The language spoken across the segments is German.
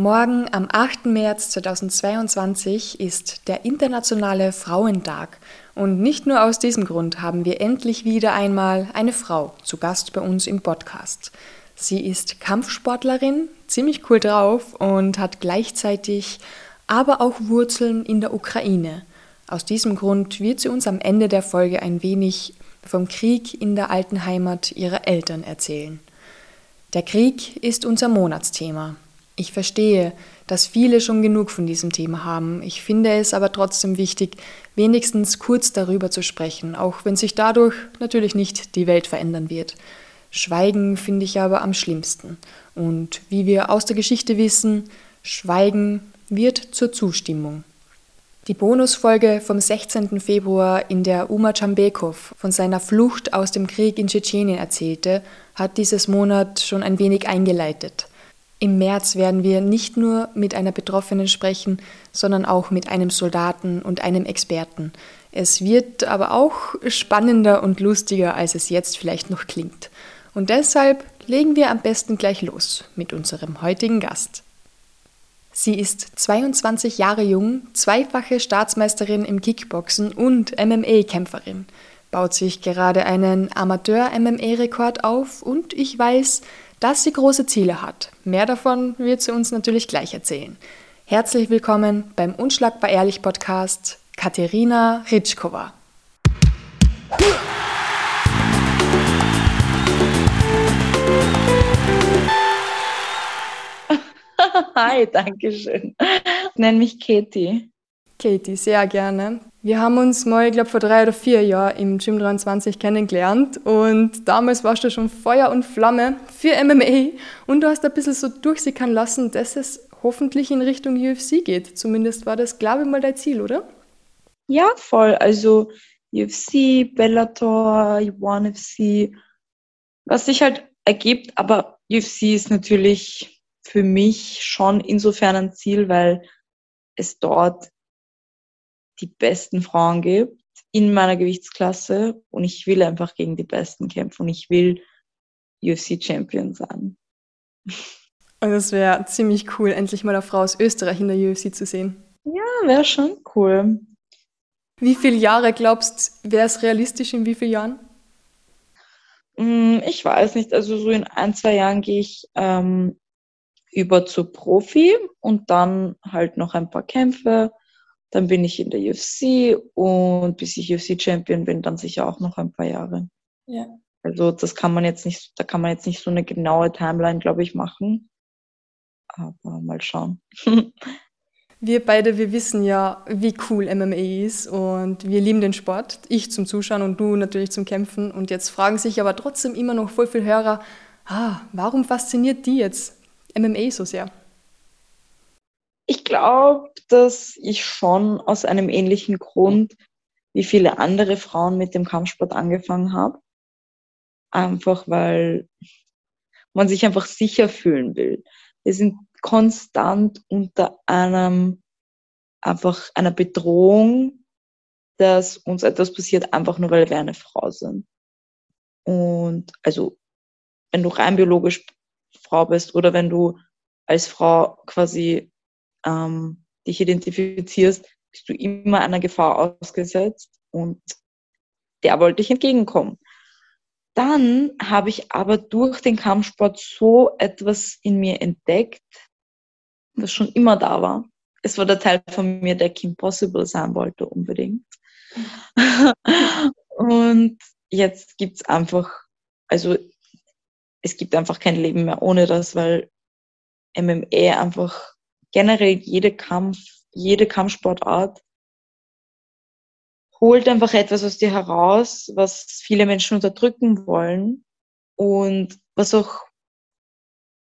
Morgen am 8. März 2022 ist der Internationale Frauentag. Und nicht nur aus diesem Grund haben wir endlich wieder einmal eine Frau zu Gast bei uns im Podcast. Sie ist Kampfsportlerin, ziemlich cool drauf und hat gleichzeitig aber auch Wurzeln in der Ukraine. Aus diesem Grund wird sie uns am Ende der Folge ein wenig vom Krieg in der alten Heimat ihrer Eltern erzählen. Der Krieg ist unser Monatsthema. Ich verstehe, dass viele schon genug von diesem Thema haben. Ich finde es aber trotzdem wichtig, wenigstens kurz darüber zu sprechen, auch wenn sich dadurch natürlich nicht die Welt verändern wird. Schweigen finde ich aber am schlimmsten. Und wie wir aus der Geschichte wissen, Schweigen wird zur Zustimmung. Die Bonusfolge vom 16. Februar, in der Uma Chambekov von seiner Flucht aus dem Krieg in Tschetschenien erzählte, hat dieses Monat schon ein wenig eingeleitet. Im März werden wir nicht nur mit einer Betroffenen sprechen, sondern auch mit einem Soldaten und einem Experten. Es wird aber auch spannender und lustiger, als es jetzt vielleicht noch klingt. Und deshalb legen wir am besten gleich los mit unserem heutigen Gast. Sie ist 22 Jahre jung, zweifache Staatsmeisterin im Kickboxen und MMA-Kämpferin, baut sich gerade einen Amateur-MMA-Rekord auf und ich weiß, dass sie große Ziele hat. Mehr davon wird sie uns natürlich gleich erzählen. Herzlich willkommen beim Unschlagbar Ehrlich Podcast, Katerina Ritschkova. Hi, danke schön. Ich nenne mich Katie. Katie, sehr gerne. Wir haben uns mal, ich glaube, vor drei oder vier Jahren im Gym 23 kennengelernt und damals warst du schon Feuer und Flamme für MMA und du hast ein bisschen so durchsickern lassen, dass es hoffentlich in Richtung UFC geht. Zumindest war das, glaube ich, mal dein Ziel, oder? Ja, voll. Also UFC, Bellator, One FC, was sich halt ergibt, aber UFC ist natürlich für mich schon insofern ein Ziel, weil es dort die besten Frauen gibt in meiner Gewichtsklasse und ich will einfach gegen die Besten kämpfen und ich will UFC-Champion sein. Und es wäre ziemlich cool, endlich mal eine Frau aus Österreich in der UFC zu sehen. Ja, wäre schon cool. Wie viele Jahre glaubst du, wäre es realistisch in wie vielen Jahren? Mm, ich weiß nicht. Also so in ein, zwei Jahren gehe ich ähm, über zu Profi und dann halt noch ein paar Kämpfe dann bin ich in der UFC und bis ich UFC-Champion bin, dann sicher auch noch ein paar Jahre. Ja. Also das kann man jetzt nicht, da kann man jetzt nicht so eine genaue Timeline, glaube ich, machen. Aber mal schauen. Wir beide, wir wissen ja, wie cool MMA ist und wir lieben den Sport. Ich zum Zuschauen und du natürlich zum Kämpfen. Und jetzt fragen sich aber trotzdem immer noch voll viele Hörer, ah, warum fasziniert die jetzt MMA so sehr? Ich glaube, dass ich schon aus einem ähnlichen Grund wie viele andere Frauen mit dem Kampfsport angefangen habe. Einfach weil man sich einfach sicher fühlen will. Wir sind konstant unter einem, einfach einer Bedrohung, dass uns etwas passiert, einfach nur weil wir eine Frau sind. Und also, wenn du rein biologisch Frau bist oder wenn du als Frau quasi ähm, dich identifizierst, bist du immer einer Gefahr ausgesetzt und der wollte ich entgegenkommen. Dann habe ich aber durch den Kampfsport so etwas in mir entdeckt, was schon immer da war. Es war der Teil von mir, der Kim Possible sein wollte, unbedingt. und jetzt gibt's einfach, also es gibt einfach kein Leben mehr ohne das, weil MMA einfach generell jede Kampf, jede Kampfsportart holt einfach etwas aus dir heraus, was viele Menschen unterdrücken wollen und was auch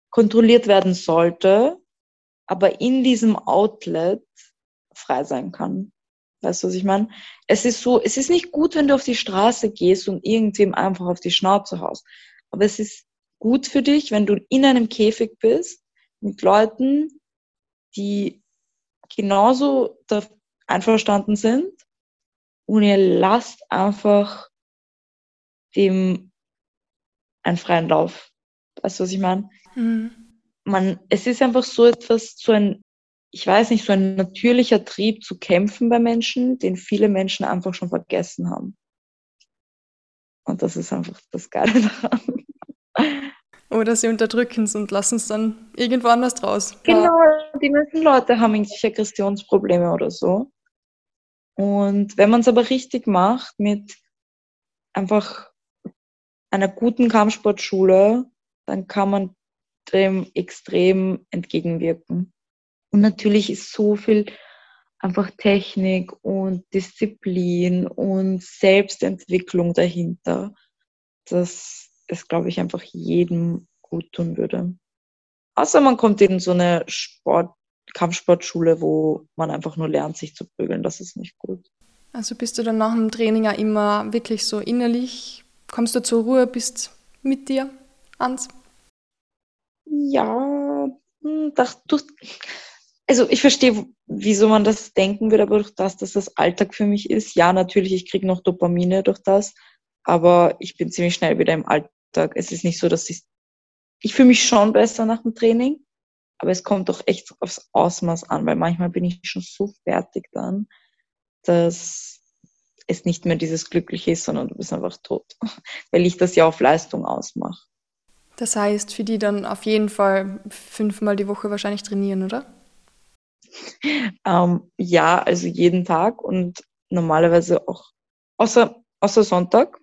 kontrolliert werden sollte, aber in diesem Outlet frei sein kann. Weißt du, was ich meine? Es ist so, es ist nicht gut, wenn du auf die Straße gehst und irgendwem einfach auf die Schnauze haust. Aber es ist gut für dich, wenn du in einem Käfig bist mit Leuten, die genauso einverstanden sind und ihr lasst einfach dem einen freien Lauf. Weißt du, was ich meine? Mhm. man, es ist einfach so etwas, so ein, ich weiß nicht, so ein natürlicher Trieb zu kämpfen bei Menschen, den viele Menschen einfach schon vergessen haben. Und das ist einfach das Geile daran. Oder sie unterdrücken es und lassen es dann irgendwo anders raus. Genau, die meisten Leute haben irgendwelche Aggressionsprobleme oder so. Und wenn man es aber richtig macht, mit einfach einer guten Kampfsportschule, dann kann man dem extrem entgegenwirken. Und natürlich ist so viel einfach Technik und Disziplin und Selbstentwicklung dahinter, dass es, glaube ich, einfach jedem gut tun würde. Außer man kommt in so eine Sport, Kampfsportschule, wo man einfach nur lernt, sich zu prügeln. Das ist nicht gut. Also bist du dann nach dem Training ja immer wirklich so innerlich, kommst du zur Ruhe, bist mit dir ans? Ja, hm, das, du, also ich verstehe, wieso man das denken würde, aber durch das, dass das Alltag für mich ist, ja, natürlich, ich kriege noch Dopamine durch das, aber ich bin ziemlich schnell wieder im Alltag. Es ist nicht so, dass ich, ich fühle mich schon besser nach dem Training, aber es kommt doch echt aufs Ausmaß an, weil manchmal bin ich schon so fertig dann, dass es nicht mehr dieses Glückliche ist, sondern du bist einfach tot, weil ich das ja auf Leistung ausmache. Das heißt, für die dann auf jeden Fall fünfmal die Woche wahrscheinlich trainieren, oder? Ähm, ja, also jeden Tag und normalerweise auch, außer, außer Sonntag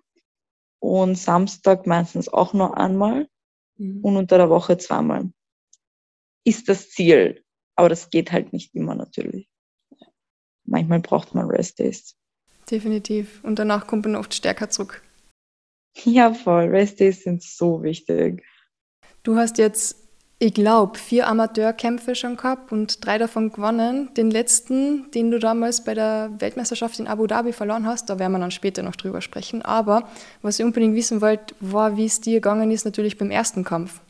und Samstag meistens auch nur einmal mhm. und unter der Woche zweimal. Ist das Ziel, aber das geht halt nicht immer natürlich. Manchmal braucht man Rest Days. Definitiv. Und danach kommt man oft stärker zurück. Ja, voll. Rest Days sind so wichtig. Du hast jetzt ich glaube, vier Amateurkämpfe schon gehabt und drei davon gewonnen. Den letzten, den du damals bei der Weltmeisterschaft in Abu Dhabi verloren hast, da werden wir dann später noch drüber sprechen. Aber was ich unbedingt wissen wollte, war, wie es dir gegangen ist, natürlich beim ersten Kampf.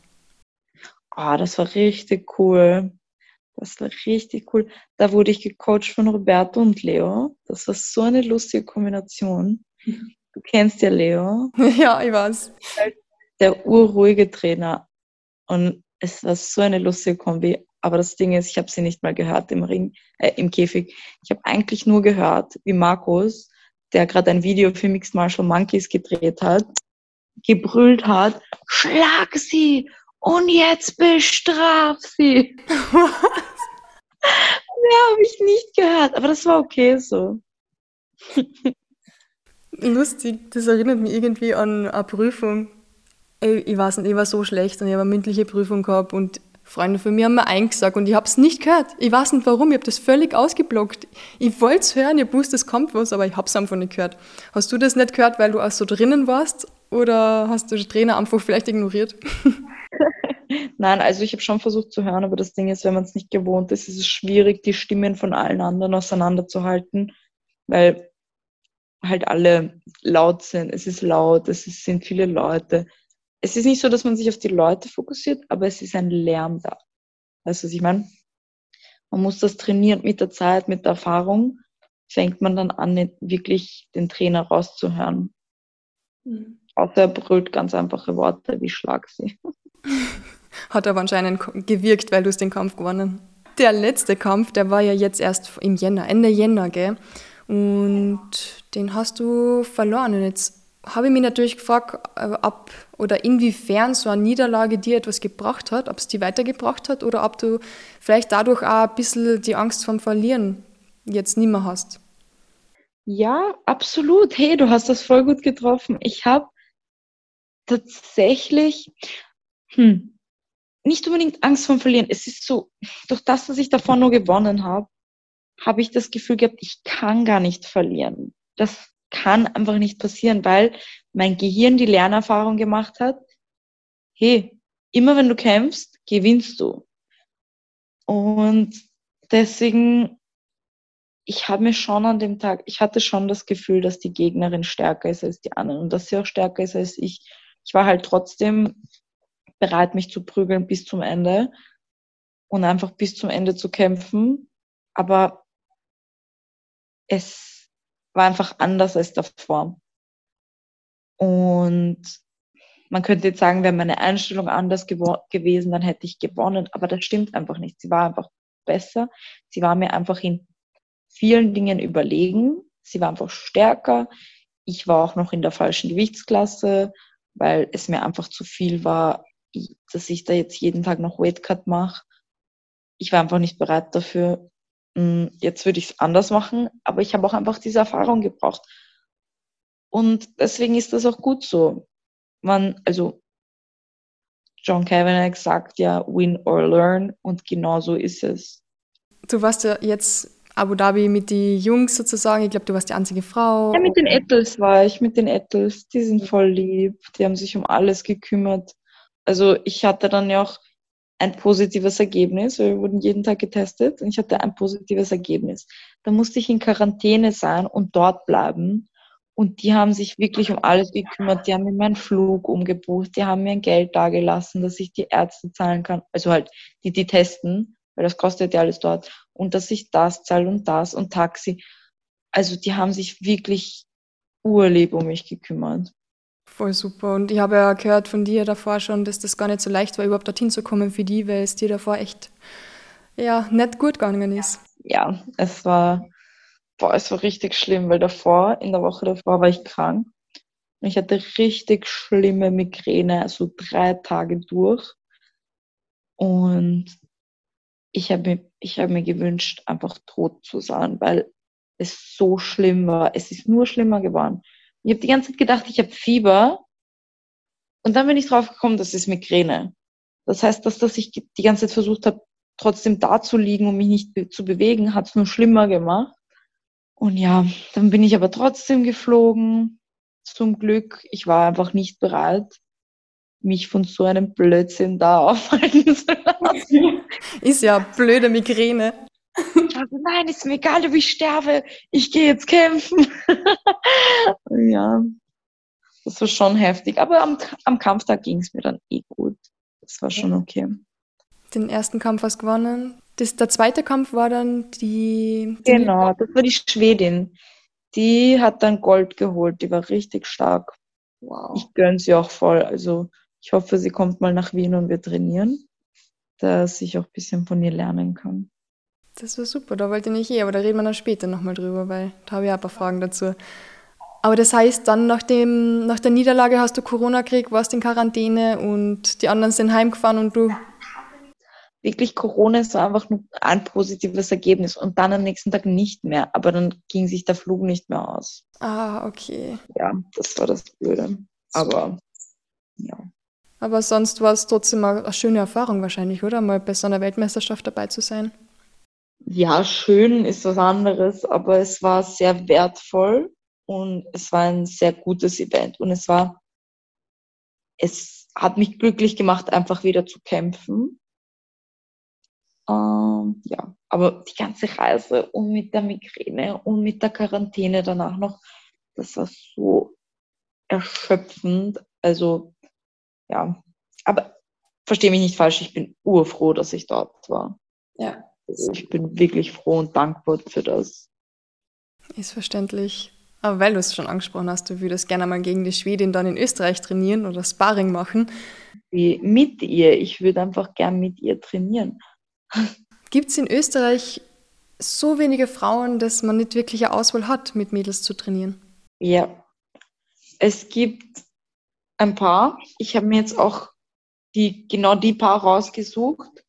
Ah, oh, das war richtig cool. Das war richtig cool. Da wurde ich gecoacht von Roberto und Leo. Das war so eine lustige Kombination. Du kennst ja Leo. Ja, ich weiß. Der urruhige Trainer. Und es war so eine lustige Kombi. Aber das Ding ist, ich habe sie nicht mal gehört im Ring, äh, im Käfig. Ich habe eigentlich nur gehört, wie Markus, der gerade ein Video für Mixed Martial Monkeys gedreht hat, gebrüllt hat, schlag sie und jetzt bestraf sie. Mehr habe ich nicht gehört, aber das war okay so. Lustig, das erinnert mich irgendwie an eine Prüfung ich weiß nicht, ich war so schlecht und ich habe eine mündliche Prüfung gehabt und Freunde von mir haben mir eingesagt und ich habe es nicht gehört. Ich weiß nicht warum, ich habe das völlig ausgeblockt. Ich wollte es hören, ich wusste, es kommt was, aber ich habe es einfach nicht gehört. Hast du das nicht gehört, weil du auch so drinnen warst oder hast du den Trainer einfach vielleicht ignoriert? Nein, also ich habe schon versucht zu hören, aber das Ding ist, wenn man es nicht gewohnt ist, ist es schwierig, die Stimmen von allen anderen auseinanderzuhalten, weil halt alle laut sind. Es ist laut, es sind viele Leute es ist nicht so, dass man sich auf die Leute fokussiert, aber es ist ein Lärm da. Weißt du, was ich meine? Man muss das trainieren mit der Zeit, mit der Erfahrung, fängt man dann an, wirklich den Trainer rauszuhören. Mhm. Auch der brüllt ganz einfache Worte wie Schlag sie. Hat aber anscheinend gewirkt, weil du es den Kampf gewonnen. Der letzte Kampf, der war ja jetzt erst im Jänner, Ende Jänner, gell? Und den hast du verloren. Und jetzt habe ich mich natürlich gefragt, äh, ob oder inwiefern so eine Niederlage dir etwas gebracht hat, ob es dir weitergebracht hat oder ob du vielleicht dadurch auch ein bisschen die Angst vom Verlieren jetzt nicht mehr hast. Ja, absolut. Hey, du hast das voll gut getroffen. Ich habe tatsächlich hm, nicht unbedingt Angst vom Verlieren. Es ist so, durch das, dass ich davon nur gewonnen habe, habe ich das Gefühl gehabt, ich kann gar nicht verlieren. Das kann einfach nicht passieren, weil mein Gehirn die Lernerfahrung gemacht hat, hey, immer wenn du kämpfst, gewinnst du. Und deswegen, ich habe mir schon an dem Tag, ich hatte schon das Gefühl, dass die Gegnerin stärker ist als die anderen und dass sie auch stärker ist als ich. Ich war halt trotzdem bereit, mich zu prügeln bis zum Ende und einfach bis zum Ende zu kämpfen. Aber es war einfach anders als davor. Und man könnte jetzt sagen, wäre meine Einstellung anders gewesen, dann hätte ich gewonnen, aber das stimmt einfach nicht. Sie war einfach besser. Sie war mir einfach in vielen Dingen überlegen. Sie war einfach stärker. Ich war auch noch in der falschen Gewichtsklasse, weil es mir einfach zu viel war, dass ich da jetzt jeden Tag noch Weightcut mache. Ich war einfach nicht bereit dafür. Hm, jetzt würde ich es anders machen, aber ich habe auch einfach diese Erfahrung gebraucht. Und deswegen ist das auch gut so. Man, also John Kavanagh sagt ja, win or learn und genau so ist es. Du warst ja jetzt Abu Dhabi mit den Jungs sozusagen. Ich glaube, du warst die einzige Frau. Ja, mit den Ettels war ich, mit den Ettels. Die sind voll lieb. Die haben sich um alles gekümmert. Also ich hatte dann ja auch ein positives Ergebnis. Wir wurden jeden Tag getestet und ich hatte ein positives Ergebnis. Da musste ich in Quarantäne sein und dort bleiben. Und die haben sich wirklich um alles gekümmert. Die haben mir meinen Flug umgebucht. Die haben mir ein Geld dagelassen, dass ich die Ärzte zahlen kann. Also halt, die, die testen, weil das kostet ja alles dort. Und dass ich das zahle und das und Taxi. Also die haben sich wirklich urlieb um mich gekümmert. Voll super. Und ich habe ja gehört von dir davor schon, dass das gar nicht so leicht war, überhaupt dorthin zu kommen für die, weil es dir davor echt ja, nicht gut gegangen ist. Ja, es war boah, es war richtig schlimm, weil davor, in der Woche davor war ich krank. Ich hatte richtig schlimme Migräne, so drei Tage durch. Und ich habe mir, hab mir gewünscht, einfach tot zu sein, weil es so schlimm war. Es ist nur schlimmer geworden. Ich habe die ganze Zeit gedacht, ich habe Fieber. Und dann bin ich drauf gekommen, das ist Migräne. Das heißt, dass, dass ich die ganze Zeit versucht habe, trotzdem da zu liegen und mich nicht zu bewegen, hat es nur schlimmer gemacht. Und ja, dann bin ich aber trotzdem geflogen. Zum Glück. Ich war einfach nicht bereit, mich von so einem Blödsinn da aufhalten zu lassen. Ist ja blöde Migräne. Also nein, ist mir egal, ob ich sterbe. Ich gehe jetzt kämpfen. ja, das war schon heftig. Aber am, am Kampftag ging es mir dann eh gut. Das war schon okay. Den ersten Kampf hast du gewonnen. Das, der zweite Kampf war dann die, die. Genau, das war die Schwedin. Die hat dann Gold geholt. Die war richtig stark. Wow. Ich gönne sie auch voll. Also ich hoffe, sie kommt mal nach Wien und wir trainieren, dass ich auch ein bisschen von ihr lernen kann. Das war super, da wollte ich nicht eh, aber da reden wir dann später nochmal drüber, weil da habe ich auch ein paar Fragen dazu. Aber das heißt, dann nach, dem, nach der Niederlage hast du Corona gekriegt, warst in Quarantäne und die anderen sind heimgefahren und du wirklich Corona ist einfach nur ein positives Ergebnis und dann am nächsten Tag nicht mehr. Aber dann ging sich der Flug nicht mehr aus. Ah, okay. Ja, das war das Blöde. Aber ja. Aber sonst war es trotzdem eine schöne Erfahrung wahrscheinlich, oder? Mal bei so einer Weltmeisterschaft dabei zu sein. Ja, schön ist was anderes, aber es war sehr wertvoll und es war ein sehr gutes Event und es war, es hat mich glücklich gemacht, einfach wieder zu kämpfen ähm, ja, aber die ganze Reise und mit der Migräne und mit der Quarantäne danach noch, das war so erschöpfend. Also, ja, aber verstehe mich nicht falsch, ich bin urfroh, dass ich dort war. Ja. Also ich bin wirklich froh und dankbar für das. Ist verständlich. Aber weil du es schon angesprochen hast, du würdest gerne mal gegen die Schwedin dann in Österreich trainieren oder Sparring machen. Mit ihr. Ich würde einfach gern mit ihr trainieren. Gibt es in Österreich so wenige Frauen, dass man nicht wirklich eine Auswahl hat, mit Mädels zu trainieren? Ja, es gibt ein paar. Ich habe mir jetzt auch die, genau die paar rausgesucht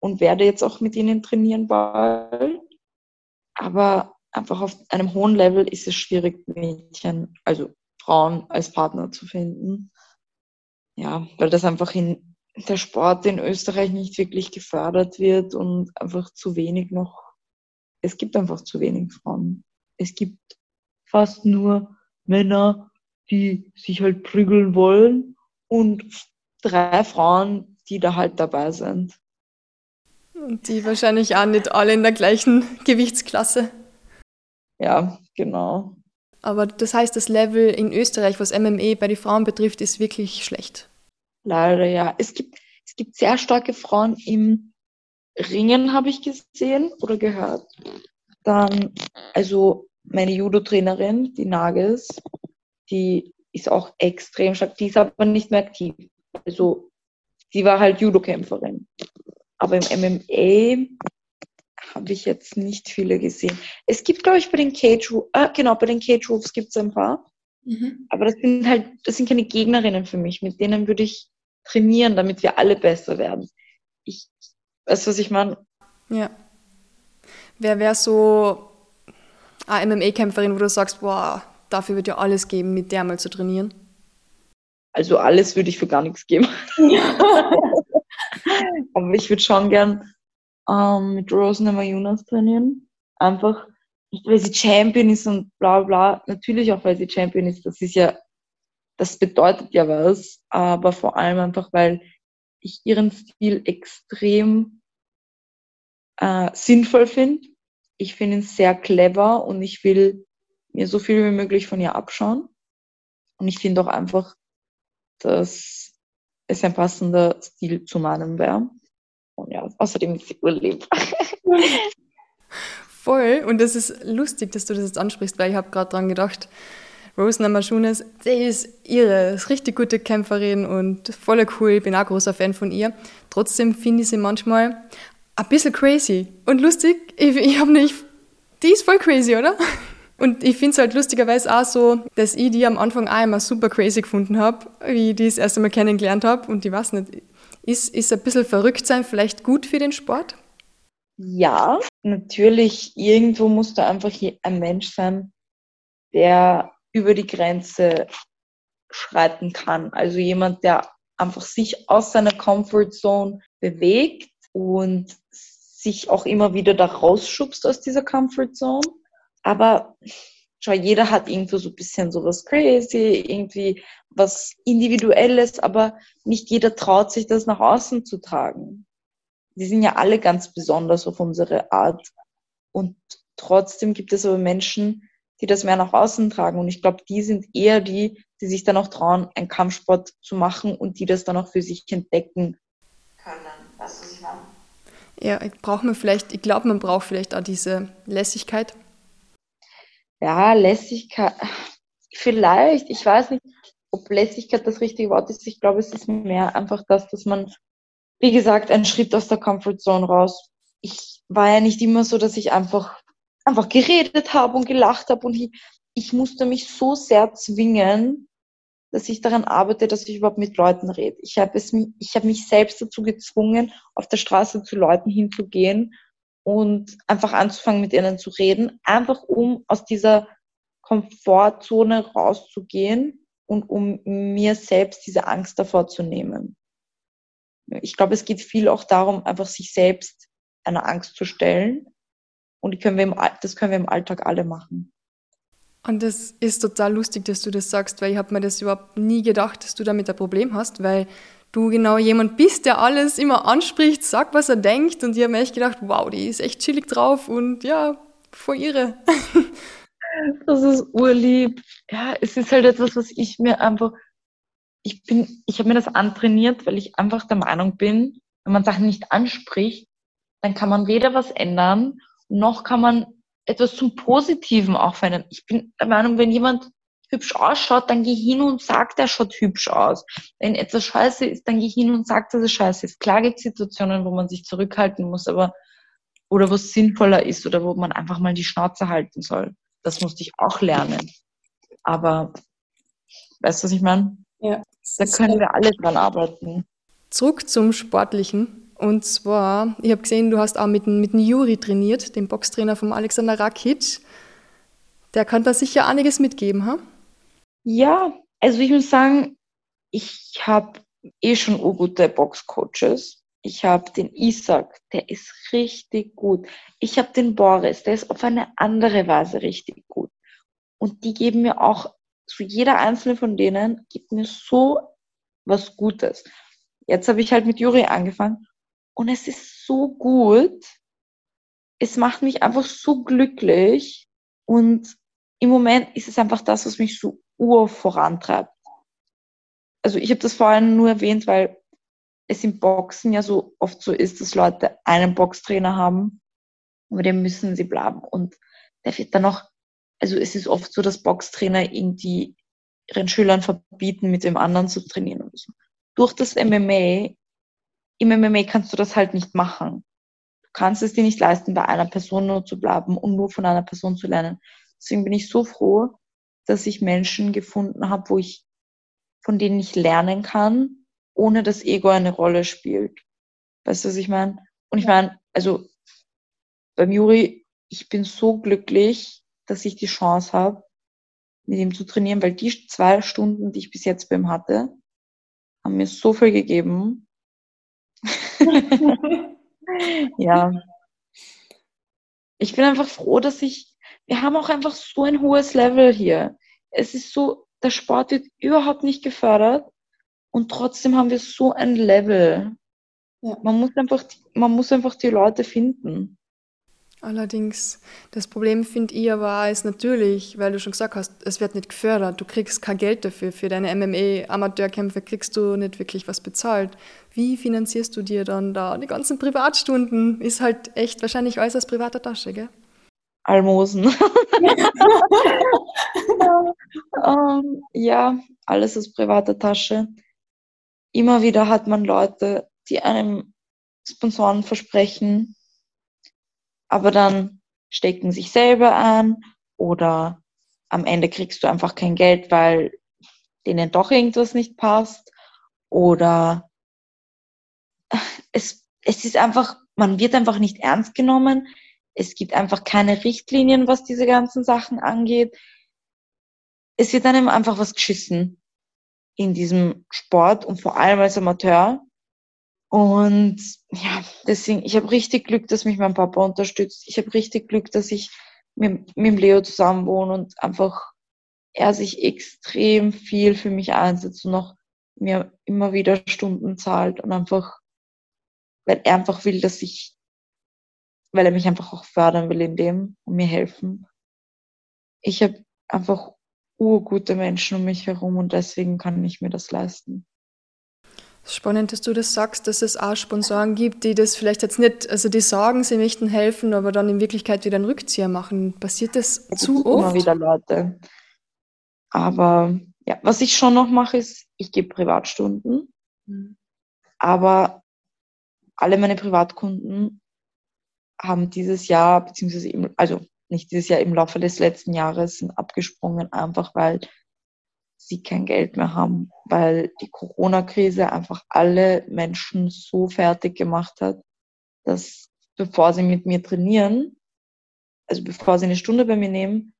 und werde jetzt auch mit ihnen trainieren bald. Aber einfach auf einem hohen Level ist es schwierig, Mädchen, also Frauen als Partner zu finden. Ja, weil das einfach in der Sport in Österreich nicht wirklich gefördert wird und einfach zu wenig noch, es gibt einfach zu wenig Frauen. Es gibt fast nur Männer, die sich halt prügeln wollen und drei Frauen, die da halt dabei sind. Und die wahrscheinlich auch nicht alle in der gleichen Gewichtsklasse. Ja, genau. Aber das heißt, das Level in Österreich, was MMA bei den Frauen betrifft, ist wirklich schlecht. Leider ja. Es gibt, es gibt sehr starke Frauen im Ringen, habe ich gesehen oder gehört. Dann, also meine Judo-Trainerin, die Nagels, die ist auch extrem stark. Die ist aber nicht mehr aktiv. Also sie war halt Judo-Kämpferin. Aber im MMA habe ich jetzt nicht viele gesehen. Es gibt, glaube ich, bei den Cage Wolves, ah, genau, bei den Cage Wolves gibt es ein paar. Mhm. Aber das sind halt, das sind keine Gegnerinnen für mich. Mit denen würde ich trainieren, damit wir alle besser werden. Ich, weißt du, was ich meine? Ja. Wer wäre so eine MMA-Kämpferin, wo du sagst, boah, dafür wird ja alles geben, mit der mal zu trainieren? Also alles würde ich für gar nichts geben. Aber ich würde schon gern ähm, mit Rose Namajunas trainieren. Einfach, nicht weil sie Champion ist und bla bla. Natürlich auch, weil sie Champion ist. Das ist ja, das bedeutet ja was. Aber vor allem einfach, weil ich ihren Stil extrem äh, sinnvoll finde. Ich finde ihn sehr clever und ich will mir so viel wie möglich von ihr abschauen. Und ich finde auch einfach, dass es ein passender Stil zu meinem wäre. Und ja, außerdem ist sie urlieb. Voll. Und das ist lustig, dass du das jetzt ansprichst, weil ich habe gerade dran gedacht, Rose Namashunas, sie ist ihre, ist richtig gute Kämpferin und voll cool. Ich bin auch großer Fan von ihr. Trotzdem finde ich sie manchmal ein bisschen crazy und lustig. Ich, ich habe nicht, die ist voll crazy, oder? Und ich finde es halt lustigerweise auch so, dass ich die am Anfang auch immer super crazy gefunden habe, wie ich die das erste Mal kennengelernt habe. Und ich weiß nicht, ist, ist ein bisschen verrückt sein vielleicht gut für den Sport? Ja, natürlich, irgendwo muss da einfach ein Mensch sein, der über die Grenze schreiten kann. Also jemand, der einfach sich aus seiner Comfort Zone bewegt und sich auch immer wieder da rausschubst aus dieser Comfort Zone aber schau, jeder hat irgendwo so ein bisschen so was crazy, irgendwie was Individuelles, aber nicht jeder traut sich das nach außen zu tragen. Die sind ja alle ganz besonders auf unsere Art. Und trotzdem gibt es aber Menschen, die das mehr nach außen tragen. Und ich glaube, die sind eher die, die sich dann auch trauen, einen Kampfsport zu machen und die das dann auch für sich entdecken können. Was ich meine? Ja, braucht man vielleicht, ich glaube, man braucht vielleicht auch diese Lässigkeit ja, Lässigkeit, vielleicht, ich weiß nicht, ob Lässigkeit das richtige Wort ist. Ich glaube, es ist mehr einfach das, dass man, wie gesagt, einen Schritt aus der Comfortzone raus. Ich war ja nicht immer so, dass ich einfach, einfach geredet habe und gelacht habe und ich, ich musste mich so sehr zwingen, dass ich daran arbeite, dass ich überhaupt mit Leuten rede. Ich habe es, ich habe mich selbst dazu gezwungen, auf der Straße zu Leuten hinzugehen und einfach anzufangen, mit ihnen zu reden, einfach um aus dieser Komfortzone rauszugehen und um mir selbst diese Angst davor zu nehmen. Ich glaube, es geht viel auch darum, einfach sich selbst einer Angst zu stellen. Und können im, das können wir im Alltag alle machen. Und das ist total lustig, dass du das sagst, weil ich habe mir das überhaupt nie gedacht, dass du damit ein Problem hast, weil du genau jemand bist, der alles immer anspricht, sagt, was er denkt. Und ich habe mir echt gedacht, wow, die ist echt chillig drauf und ja, vor ihre. Das ist urlieb. Ja, es ist halt etwas, was ich mir einfach, ich bin, ich habe mir das antrainiert, weil ich einfach der Meinung bin, wenn man Sachen nicht anspricht, dann kann man weder was ändern, noch kann man etwas zum Positiven auch verändern. Ich bin der Meinung, wenn jemand hübsch ausschaut, dann geh hin und sag, der schaut hübsch aus. Wenn etwas scheiße ist, dann geh hin und sag, dass es scheiße ist. Klar gibt es Situationen, wo man sich zurückhalten muss, aber oder wo es sinnvoller ist oder wo man einfach mal die Schnauze halten soll. Das musste ich auch lernen. Aber weißt du, was ich meine? Ja. Da können wir alle dran arbeiten. Zurück zum Sportlichen. Und zwar, ich habe gesehen, du hast auch mit, mit dem Juri trainiert, dem Boxtrainer vom Alexander Rakic. Der kann da sicher einiges mitgeben, ha? Ja, also ich muss sagen, ich habe eh schon gute Boxcoaches. Ich habe den Isaac, der ist richtig gut. Ich habe den Boris, der ist auf eine andere Weise richtig gut. Und die geben mir auch, so jeder einzelne von denen gibt mir so was Gutes. Jetzt habe ich halt mit Juri angefangen und es ist so gut. Es macht mich einfach so glücklich und im Moment ist es einfach das, was mich so ur vorantreibt. Also ich habe das vorhin nur erwähnt, weil es im Boxen ja so oft so ist, dass Leute einen Boxtrainer haben, über dem müssen sie bleiben. Und der wird dann auch, also es ist oft so, dass Boxtrainer irgendwie ihren Schülern verbieten, mit dem anderen zu trainieren. Durch das MMA, im MMA kannst du das halt nicht machen. Du kannst es dir nicht leisten, bei einer Person nur zu bleiben und nur von einer Person zu lernen. Deswegen bin ich so froh, dass ich Menschen gefunden habe, wo ich von denen ich lernen kann, ohne dass Ego eine Rolle spielt. Weißt du, was ich meine? Und ich meine, also beim Juri, ich bin so glücklich, dass ich die Chance habe, mit ihm zu trainieren, weil die zwei Stunden, die ich bis jetzt bei ihm hatte, haben mir so viel gegeben. ja. Ich bin einfach froh, dass ich, wir haben auch einfach so ein hohes Level hier. Es ist so, der Sport wird überhaupt nicht gefördert und trotzdem haben wir so ein Level. Ja. Man muss einfach, man muss einfach die Leute finden. Allerdings, das Problem finde ich aber ist natürlich, weil du schon gesagt hast, es wird nicht gefördert, du kriegst kein Geld dafür. Für deine MMA-Amateurkämpfe kriegst du nicht wirklich was bezahlt. Wie finanzierst du dir dann da die ganzen Privatstunden? Ist halt echt wahrscheinlich alles aus privater Tasche, gell? Almosen. um, ja, alles aus privater Tasche. Immer wieder hat man Leute, die einem Sponsoren versprechen, aber dann stecken sich selber an oder am Ende kriegst du einfach kein Geld, weil denen doch irgendwas nicht passt oder es, es ist einfach, man wird einfach nicht ernst genommen. Es gibt einfach keine Richtlinien, was diese ganzen Sachen angeht. Es wird einem einfach was geschissen in diesem Sport und vor allem als Amateur. Und ja, deswegen, ich habe richtig Glück, dass mich mein Papa unterstützt. Ich habe richtig Glück, dass ich mit, mit Leo zusammen wohne und einfach er sich extrem viel für mich einsetzt und noch mir immer wieder Stunden zahlt und einfach, weil er einfach will, dass ich, weil er mich einfach auch fördern will in dem und mir helfen. Ich habe einfach urgute Menschen um mich herum und deswegen kann ich mir das leisten. Spannend, dass du das sagst, dass es auch Sponsoren gibt, die das vielleicht jetzt nicht, also die sagen, sie möchten helfen, aber dann in Wirklichkeit wieder einen Rückzieher machen. Passiert das es zu oft? Immer wieder Leute. Aber ja, was ich schon noch mache, ist, ich gebe Privatstunden. Mhm. Aber alle meine Privatkunden haben dieses Jahr, beziehungsweise im, also nicht dieses Jahr, im Laufe des letzten Jahres sind abgesprungen, einfach weil sie kein Geld mehr haben, weil die Corona-Krise einfach alle Menschen so fertig gemacht hat, dass bevor sie mit mir trainieren, also bevor sie eine Stunde bei mir nehmen,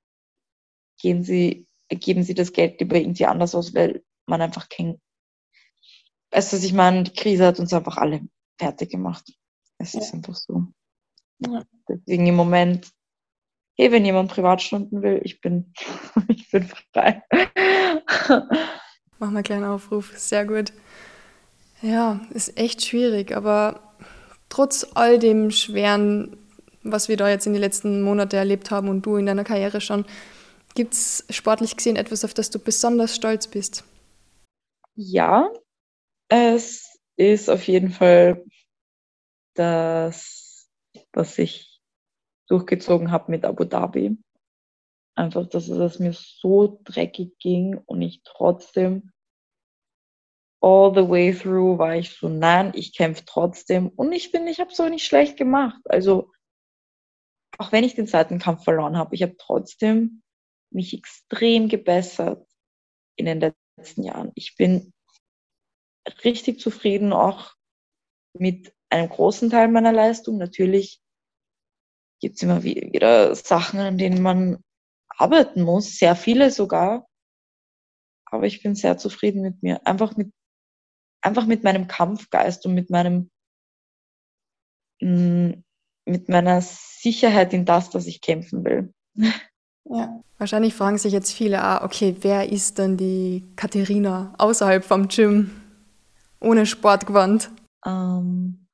gehen sie, geben sie das Geld lieber irgendwie anders aus, weil man einfach kein, weißt du, was ich meine, die Krise hat uns einfach alle fertig gemacht. Es ja. ist einfach so. Ja. Deswegen im Moment hey, wenn jemand Privatstunden will, ich bin, ich bin frei. Mach mal einen kleinen Aufruf, sehr gut. Ja, ist echt schwierig, aber trotz all dem Schweren, was wir da jetzt in den letzten Monaten erlebt haben und du in deiner Karriere schon, gibt es sportlich gesehen etwas, auf das du besonders stolz bist? Ja, es ist auf jeden Fall das, was ich durchgezogen habe mit Abu Dhabi. Einfach, dass es mir so dreckig ging und ich trotzdem all the way through war ich so, nein, ich kämpfe trotzdem. Und ich finde, ich habe es auch nicht schlecht gemacht. Also, auch wenn ich den zweiten Kampf verloren habe, ich habe trotzdem mich extrem gebessert in den letzten Jahren. Ich bin richtig zufrieden auch mit einem großen Teil meiner Leistung. Natürlich gibt es immer wieder Sachen, an denen man arbeiten muss, sehr viele sogar. Aber ich bin sehr zufrieden mit mir. Einfach mit, einfach mit meinem Kampfgeist und mit meinem, mm, mit meiner Sicherheit in das, dass ich kämpfen will. Ja. Wahrscheinlich fragen sich jetzt viele, ah, okay, wer ist denn die Katharina außerhalb vom Gym? Ohne Sportgewand? Ähm,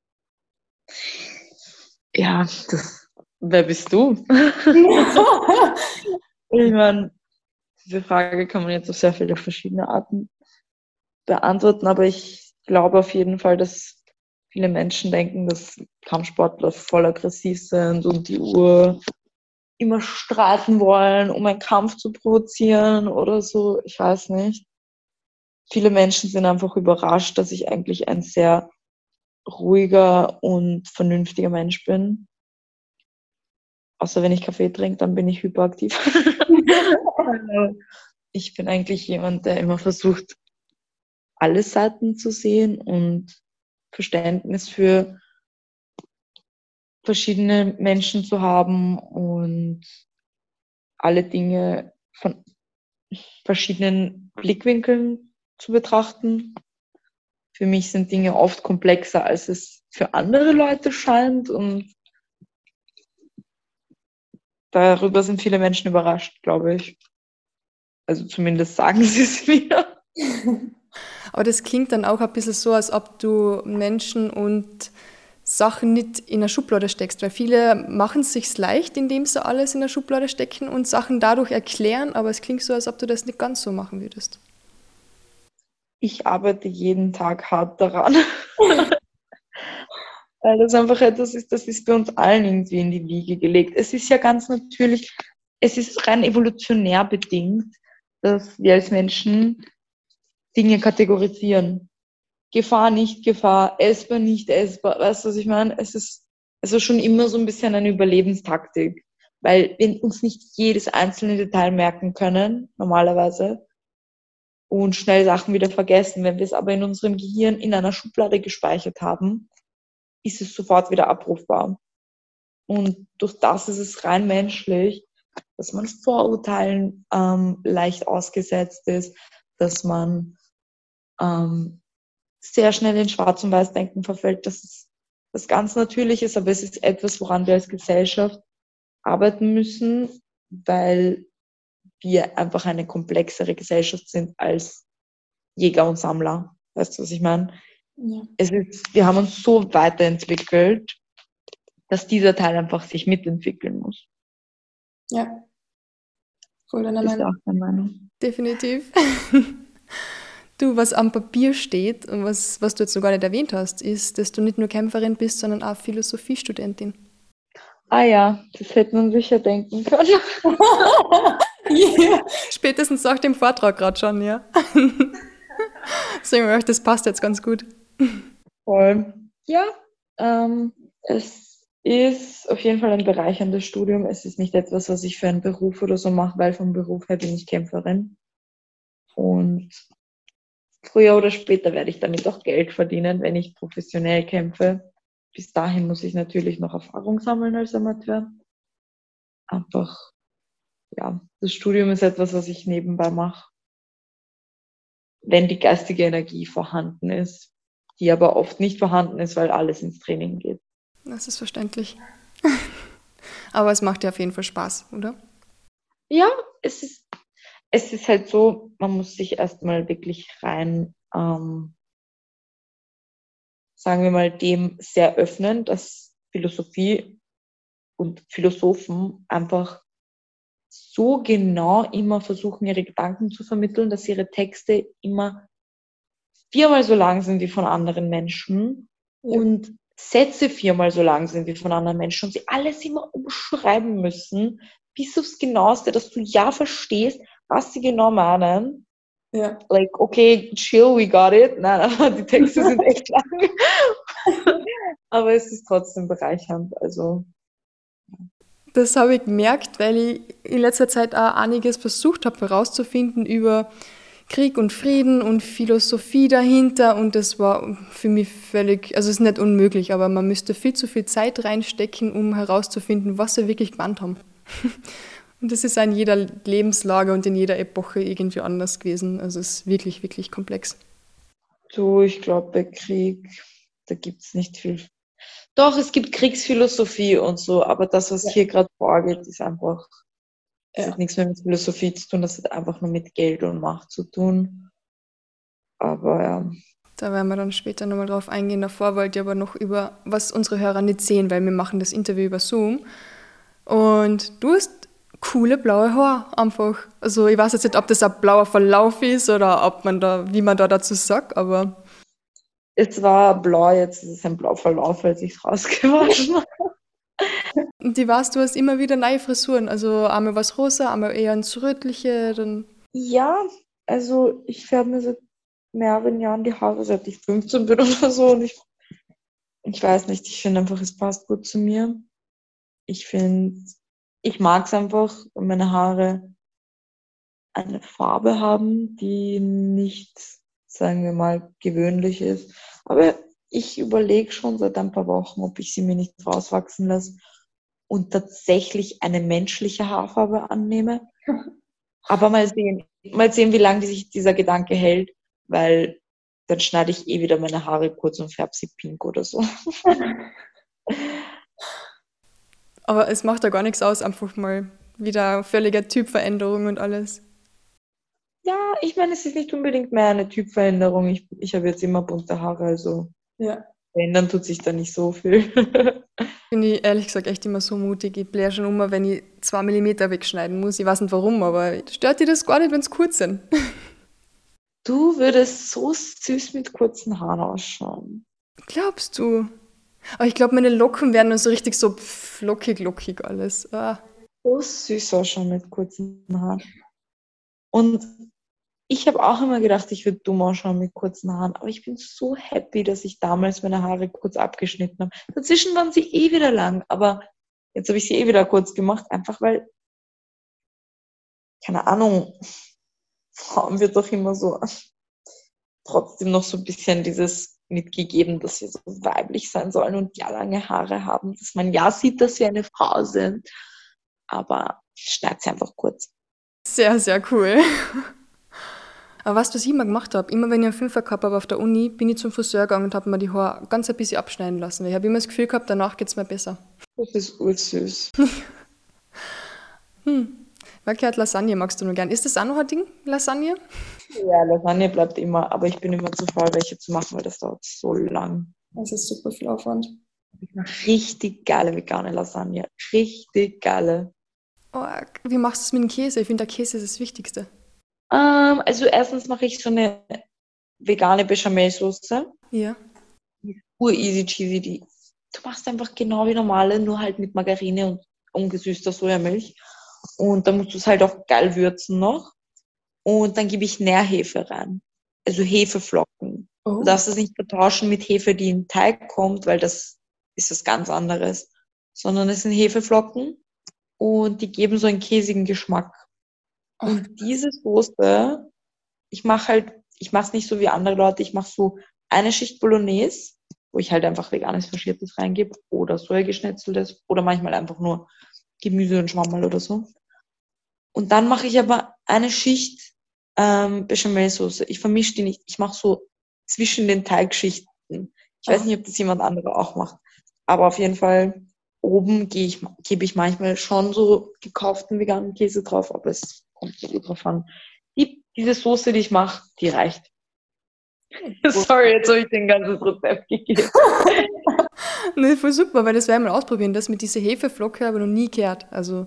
ja, das wer bist du? ich meine, diese Frage kann man jetzt auf sehr viele verschiedene Arten beantworten, aber ich glaube auf jeden Fall, dass viele Menschen denken, dass Kampfsportler voll aggressiv sind und die Uhr immer streiten wollen, um einen Kampf zu provozieren oder so. Ich weiß nicht. Viele Menschen sind einfach überrascht, dass ich eigentlich ein sehr ruhiger und vernünftiger Mensch bin. Außer wenn ich Kaffee trinke, dann bin ich hyperaktiv. ich bin eigentlich jemand, der immer versucht, alle Seiten zu sehen und Verständnis für verschiedene Menschen zu haben und alle Dinge von verschiedenen Blickwinkeln zu betrachten. Für mich sind Dinge oft komplexer, als es für andere Leute scheint und darüber sind viele Menschen überrascht, glaube ich. Also zumindest sagen sie es mir. Aber das klingt dann auch ein bisschen so, als ob du Menschen und Sachen nicht in eine Schublade steckst, weil viele machen es sich leicht, indem sie alles in eine Schublade stecken und Sachen dadurch erklären, aber es klingt so, als ob du das nicht ganz so machen würdest. Ich arbeite jeden Tag hart daran. weil das einfach etwas ist, das ist bei uns allen irgendwie in die Wiege gelegt. Es ist ja ganz natürlich, es ist rein evolutionär bedingt, dass wir als Menschen Dinge kategorisieren. Gefahr, nicht Gefahr, essbar, nicht essbar. Weißt du, was ich meine? Es ist also schon immer so ein bisschen eine Überlebenstaktik, weil wir uns nicht jedes einzelne Detail merken können, normalerweise, und schnell Sachen wieder vergessen. Wenn wir es aber in unserem Gehirn in einer Schublade gespeichert haben, ist es sofort wieder abrufbar. Und durch das ist es rein menschlich, dass man Vorurteilen ähm, leicht ausgesetzt ist, dass man ähm, sehr schnell in Schwarz- und Weiß-Denken verfällt, dass es das ganz natürlich ist, aber es ist etwas, woran wir als Gesellschaft arbeiten müssen, weil wir einfach eine komplexere Gesellschaft sind als Jäger und Sammler. Weißt du, was ich meine? Ja. Es ist, wir haben uns so weiterentwickelt, dass dieser Teil einfach sich mitentwickeln muss. Ja. Voll deiner Meinung. Meinung. Definitiv. Du, was am Papier steht und was, was du jetzt noch gar nicht erwähnt hast, ist, dass du nicht nur Kämpferin bist, sondern auch Philosophiestudentin. Ah ja, das hätte man sicher denken können. yeah. Spätestens nach dem Vortrag gerade schon, ja. Deswegen das passt jetzt ganz gut. Voll. Ja, ähm, es ist auf jeden Fall ein bereicherndes Studium. Es ist nicht etwas, was ich für einen Beruf oder so mache, weil vom Beruf her bin ich Kämpferin. Und früher oder später werde ich damit auch Geld verdienen, wenn ich professionell kämpfe. Bis dahin muss ich natürlich noch Erfahrung sammeln als Amateur. Einfach, ja, das Studium ist etwas, was ich nebenbei mache. Wenn die geistige Energie vorhanden ist, die aber oft nicht vorhanden ist, weil alles ins Training geht. Das ist verständlich. aber es macht dir auf jeden Fall Spaß, oder? Ja, es ist es ist halt so, man muss sich erstmal wirklich rein, ähm, sagen wir mal, dem sehr öffnen, dass Philosophie und Philosophen einfach so genau immer versuchen, ihre Gedanken zu vermitteln, dass ihre Texte immer viermal so lang sind wie von anderen Menschen ja. und Sätze viermal so lang sind wie von anderen Menschen und sie alles immer umschreiben müssen, bis aufs Genaueste, dass du ja verstehst, was sie genau meinen. Ja. Like, okay, chill, we got it. Nein, aber die Texte sind echt lang. aber es ist trotzdem bereichernd. Also. Das habe ich gemerkt, weil ich in letzter Zeit auch einiges versucht habe herauszufinden über Krieg und Frieden und Philosophie dahinter und das war für mich völlig, also es ist nicht unmöglich, aber man müsste viel zu viel Zeit reinstecken, um herauszufinden, was sie wirklich gemeint haben. Und das ist in jeder Lebenslage und in jeder Epoche irgendwie anders gewesen. Also es ist wirklich, wirklich komplex. Du, ich glaube, bei Krieg, da gibt es nicht viel. Doch, es gibt Kriegsphilosophie und so, aber das, was ja. hier gerade vorgeht, ist einfach, ja. hat nichts mehr mit Philosophie zu tun, das hat einfach nur mit Geld und Macht zu tun. Aber ja. Da werden wir dann später nochmal drauf eingehen. Davor wollte ich aber noch über, was unsere Hörer nicht sehen, weil wir machen das Interview über Zoom. Und du hast coole blaue Haar einfach. Also ich weiß jetzt nicht, ob das ein blauer Verlauf ist oder ob man da, wie man da dazu sagt, aber. Es war blau, jetzt ist es ein blauer Verlauf, als ich es rausgewaschen habe. Und die warst, du hast immer wieder neue Frisuren. Also einmal was rosa, einmal eher ins Rötliche. Dann Ja, also ich färbe mir seit mehreren Jahren die Haare, seit ich 15 bin oder so. Und ich, ich weiß nicht, ich finde einfach, es passt gut zu mir. Ich finde, ich mag es einfach, wenn meine Haare eine Farbe haben, die nicht, sagen wir mal, gewöhnlich ist. Aber ich überlege schon seit ein paar Wochen, ob ich sie mir nicht rauswachsen lasse und tatsächlich eine menschliche Haarfarbe annehme. Aber mal sehen, mal sehen, wie lange sich dieser Gedanke hält, weil dann schneide ich eh wieder meine Haare kurz und färbe sie pink oder so. Aber es macht ja gar nichts aus, einfach mal wieder völlige Typveränderung und alles. Ja, ich meine, es ist nicht unbedingt mehr eine Typveränderung. Ich, ich habe jetzt immer bunte Haare, also Ja. verändern tut sich da nicht so viel. Finde ich ehrlich gesagt echt immer so mutig. Ich blähe schon immer, wenn ich zwei Millimeter wegschneiden muss. Ich weiß nicht warum, aber stört dir das gar nicht, wenn es kurz sind? Du würdest so süß mit kurzen Haaren ausschauen. Glaubst du? Aber ich glaube, meine Locken werden dann so richtig so flockig, lockig alles. Ah. So süß ausschauen mit kurzen Haaren. Und ich habe auch immer gedacht, ich würde dumm ausschauen mit kurzen Haaren, aber ich bin so happy, dass ich damals meine Haare kurz abgeschnitten habe. Dazwischen waren sie eh wieder lang, aber jetzt habe ich sie eh wieder kurz gemacht, einfach weil, keine Ahnung, Frauen wird doch immer so trotzdem noch so ein bisschen dieses mitgegeben, dass sie so weiblich sein sollen und ja lange Haare haben, dass man ja sieht, dass sie eine Frau sind, aber schneid sie einfach kurz. Sehr, sehr cool. Aber du, was ich immer gemacht habe? Immer wenn ich einen Fünfer gehabt habe auf der Uni, bin ich zum Friseur gegangen und habe mir die Haare ganz ein bisschen abschneiden lassen. Weil ich habe immer das Gefühl gehabt, danach geht es mir besser. Das ist ursüß. Hm. Weil gehört Lasagne magst du nur gern. Ist das auch noch ein Ding, Lasagne? Ja, Lasagne bleibt immer, aber ich bin immer zu faul, welche zu machen, weil das dauert so lang. Das ist super viel Aufwand. Ich mache richtig geile vegane Lasagne. Richtig geile. Oh, wie machst du es mit dem Käse? Ich finde, der Käse ist das Wichtigste. Ähm, also erstens mache ich so eine vegane Bechamelsoße. Ja. Ur easy cheesy. Die. Du machst einfach genau wie normale, nur halt mit Margarine und ungesüßter Sojamilch. Und dann musst du es halt auch geil würzen noch. Und dann gebe ich Nährhefe rein. Also Hefeflocken. Oh. Du darfst es nicht vertauschen mit Hefe, die in Teig kommt, weil das ist was ganz anderes. Sondern es sind Hefeflocken und die geben so einen käsigen Geschmack. Und diese Soße, ich mache halt, ich mache es nicht so wie andere Leute, ich mache so eine Schicht Bolognese, wo ich halt einfach veganes Faschiertes reingebe oder Sojageschnetzeltes oder manchmal einfach nur Gemüse und Schwammerl oder so. Und dann mache ich aber eine Schicht ähm, Bechamelsoße. Ich vermische die nicht. Ich mache so zwischen den Teigschichten. Ich weiß Ach. nicht, ob das jemand anderer auch macht. Aber auf jeden Fall oben ich, gebe ich manchmal schon so gekauften veganen Käse drauf, aber es kommt so gut drauf an. Die, diese Soße, die ich mache, die reicht. Sorry, jetzt habe ich den ganzen Rezept gegeben. Nee, voll super, weil das werde ich mal ausprobieren. Das mit dieser Hefeflocke habe ich noch nie gehört. Also,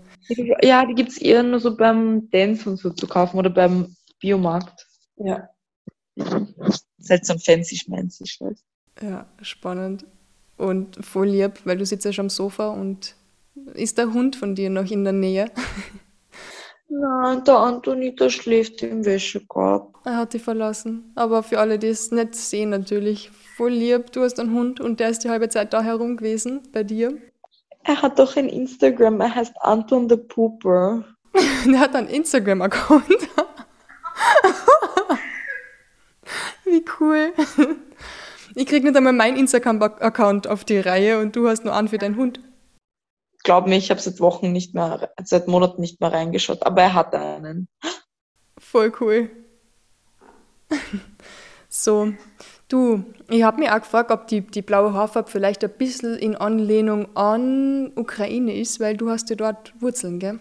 Ja, die gibt es eher nur so beim Dance und so zu kaufen oder beim Biomarkt. ja. Das ist halt so ein fancy schmancy Scheiß. Ja, spannend. Und voll lieb, weil du sitzt ja schon am Sofa und ist der Hund von dir noch in der Nähe? Nein, der Antonita schläft im Wäschekorb. Er hat dich verlassen. Aber für alle, die es nicht sehen, natürlich, voll lieb. Du hast einen Hund und der ist die halbe Zeit da herum gewesen, bei dir. Er hat doch ein Instagram, er heißt Anton the Pooper. Der hat einen Instagram-Account. Wie cool. Ich krieg nicht einmal meinen Instagram-Account auf die Reihe und du hast nur einen für deinen Hund. Glaub mir, ich habe seit Wochen nicht mehr, seit Monaten nicht mehr reingeschaut, aber er hat einen. Voll cool. So, du, ich habe mich auch gefragt, ob die, die blaue Haarfarbe vielleicht ein bisschen in Anlehnung an Ukraine ist, weil du hast ja dort Wurzeln, gell?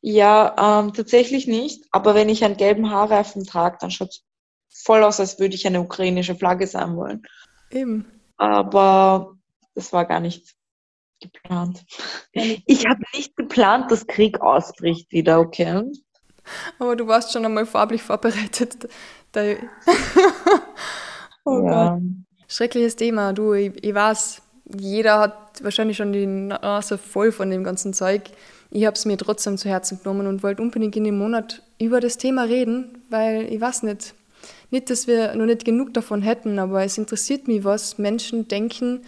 Ja, ähm, tatsächlich nicht, aber wenn ich einen gelben Haarreifen trage, dann schaut es voll aus, als würde ich eine ukrainische Flagge sein wollen. Eben. Aber das war gar nicht geplant. Ich habe nicht geplant, dass Krieg ausbricht wieder, okay? Aber du warst schon einmal farblich vorbereitet. Oh ja. Schreckliches Thema, du, ich, ich weiß, jeder hat wahrscheinlich schon die Nase voll von dem ganzen Zeug. Ich habe es mir trotzdem zu Herzen genommen und wollte unbedingt in dem Monat über das Thema reden, weil ich weiß nicht, nicht, dass wir noch nicht genug davon hätten, aber es interessiert mich, was Menschen denken,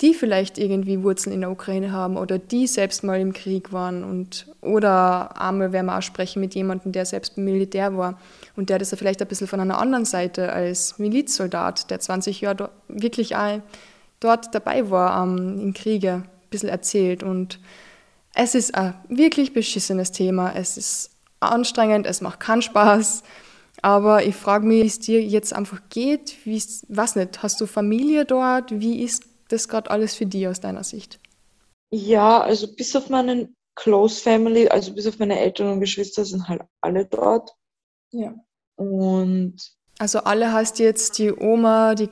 die vielleicht irgendwie Wurzeln in der Ukraine haben oder die selbst mal im Krieg waren und oder einmal werden wir auch sprechen mit jemandem, der selbst Militär war und der das vielleicht ein bisschen von einer anderen Seite als Milizsoldat, der 20 Jahre wirklich auch dort dabei war ähm, im Kriege, ein bisschen erzählt. Und es ist ein wirklich beschissenes Thema, es ist anstrengend, es macht keinen Spaß, aber ich frage mich, wie es dir jetzt einfach geht, wie was nicht, hast du Familie dort, wie ist das gerade alles für dich aus deiner Sicht? Ja, also bis auf meinen Close Family, also bis auf meine Eltern und Geschwister sind halt alle dort. Ja. Und also alle heißt jetzt die Oma, die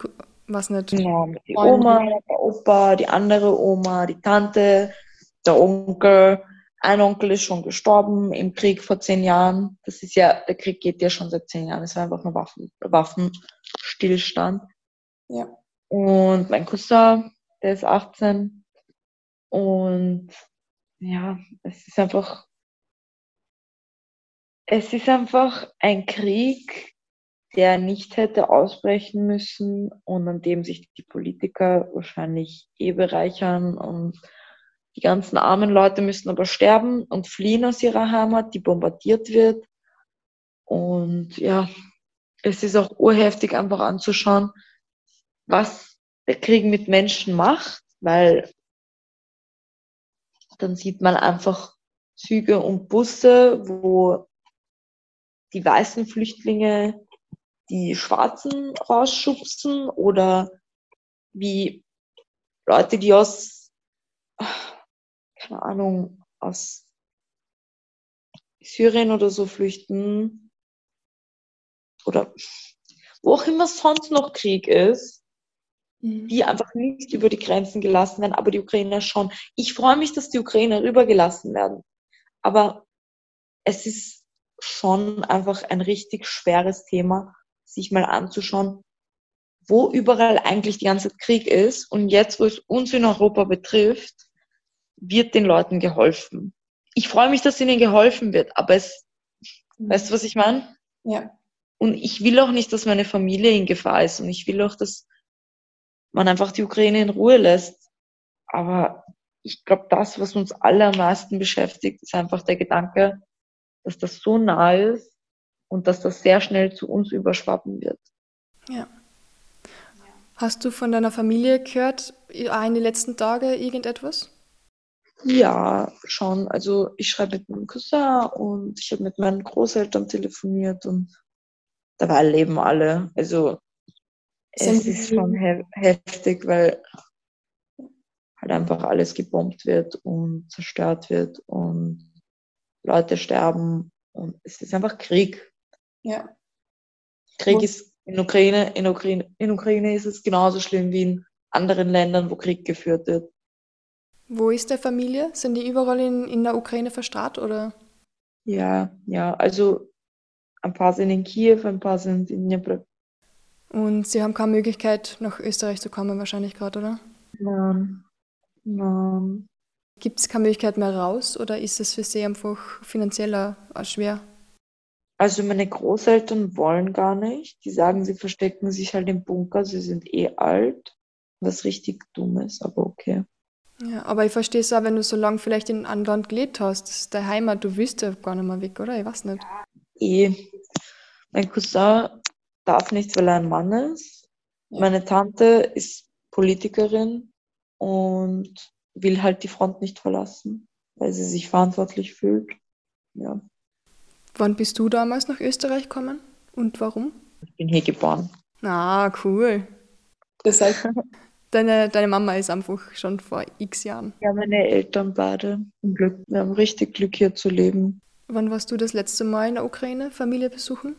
was nicht? Genau, die Oma, der Opa, die andere Oma, die Tante, der Onkel. Ein Onkel ist schon gestorben im Krieg vor zehn Jahren. Das ist ja, der Krieg geht ja schon seit zehn Jahren. Es war einfach nur Waffen, Waffenstillstand. Ja. Und mein Cousin, der ist 18. Und ja, es ist einfach, es ist einfach ein Krieg, der nicht hätte ausbrechen müssen und an dem sich die Politiker wahrscheinlich eh bereichern und die ganzen armen Leute müssen aber sterben und fliehen aus ihrer Heimat, die bombardiert wird. Und ja, es ist auch urheftig einfach anzuschauen, was der Krieg mit Menschen macht, weil dann sieht man einfach Züge und Busse, wo die weißen Flüchtlinge die Schwarzen rausschubsen oder wie Leute, die aus, keine Ahnung, aus Syrien oder so flüchten oder wo auch immer sonst noch Krieg ist, mhm. die einfach nicht über die Grenzen gelassen werden, aber die Ukrainer schon. Ich freue mich, dass die Ukrainer rübergelassen werden, aber es ist schon einfach ein richtig schweres Thema sich mal anzuschauen, wo überall eigentlich die ganze Zeit Krieg ist. Und jetzt, wo es uns in Europa betrifft, wird den Leuten geholfen. Ich freue mich, dass ihnen geholfen wird, aber es, mhm. weißt du, was ich meine? Ja. Und ich will auch nicht, dass meine Familie in Gefahr ist. Und ich will auch, dass man einfach die Ukraine in Ruhe lässt. Aber ich glaube, das, was uns alle am meisten beschäftigt, ist einfach der Gedanke, dass das so nah ist und dass das sehr schnell zu uns überschwappen wird. Ja. Hast du von deiner Familie gehört in den letzten Tagen irgendetwas? Ja, schon. Also ich schreibe mit meinem Cousin und ich habe mit meinen Großeltern telefoniert und dabei leben alle. Also es ist schon he heftig, weil halt einfach alles gebombt wird und zerstört wird und Leute sterben und es ist einfach Krieg. Ja. Krieg ist in Ukraine, in Ukraine, in Ukraine ist es genauso schlimm wie in anderen Ländern, wo Krieg geführt wird. Wo ist der Familie? Sind die überall in, in der Ukraine verstrahlt oder? Ja, ja, also ein paar sind in Kiew, ein paar sind in. Und Sie haben keine Möglichkeit, nach Österreich zu kommen, wahrscheinlich gerade, oder? Nein. Nein. Gibt es keine Möglichkeit mehr raus oder ist es für Sie einfach finanziell schwer? Also meine Großeltern wollen gar nicht. Die sagen, sie verstecken sich halt im Bunker, sie sind eh alt. Was richtig dumm ist, aber okay. Ja, aber ich verstehe es auch, wenn du so lange vielleicht in einem anderen Land gelebt hast, das ist deine Heimat, du willst ja gar nicht mehr weg, oder? Ich weiß nicht. Eh. Mein Cousin darf nicht, weil er ein Mann ist. Meine Tante ist Politikerin und will halt die Front nicht verlassen, weil sie sich verantwortlich fühlt. Ja. Wann bist du damals nach Österreich gekommen und warum? Ich bin hier geboren. Ah, cool. Das heißt, deine, deine Mama ist einfach schon vor x Jahren. Ja, meine Eltern beide. Glück. Wir haben richtig Glück hier zu leben. Wann warst du das letzte Mal in der Ukraine, Familie besuchen?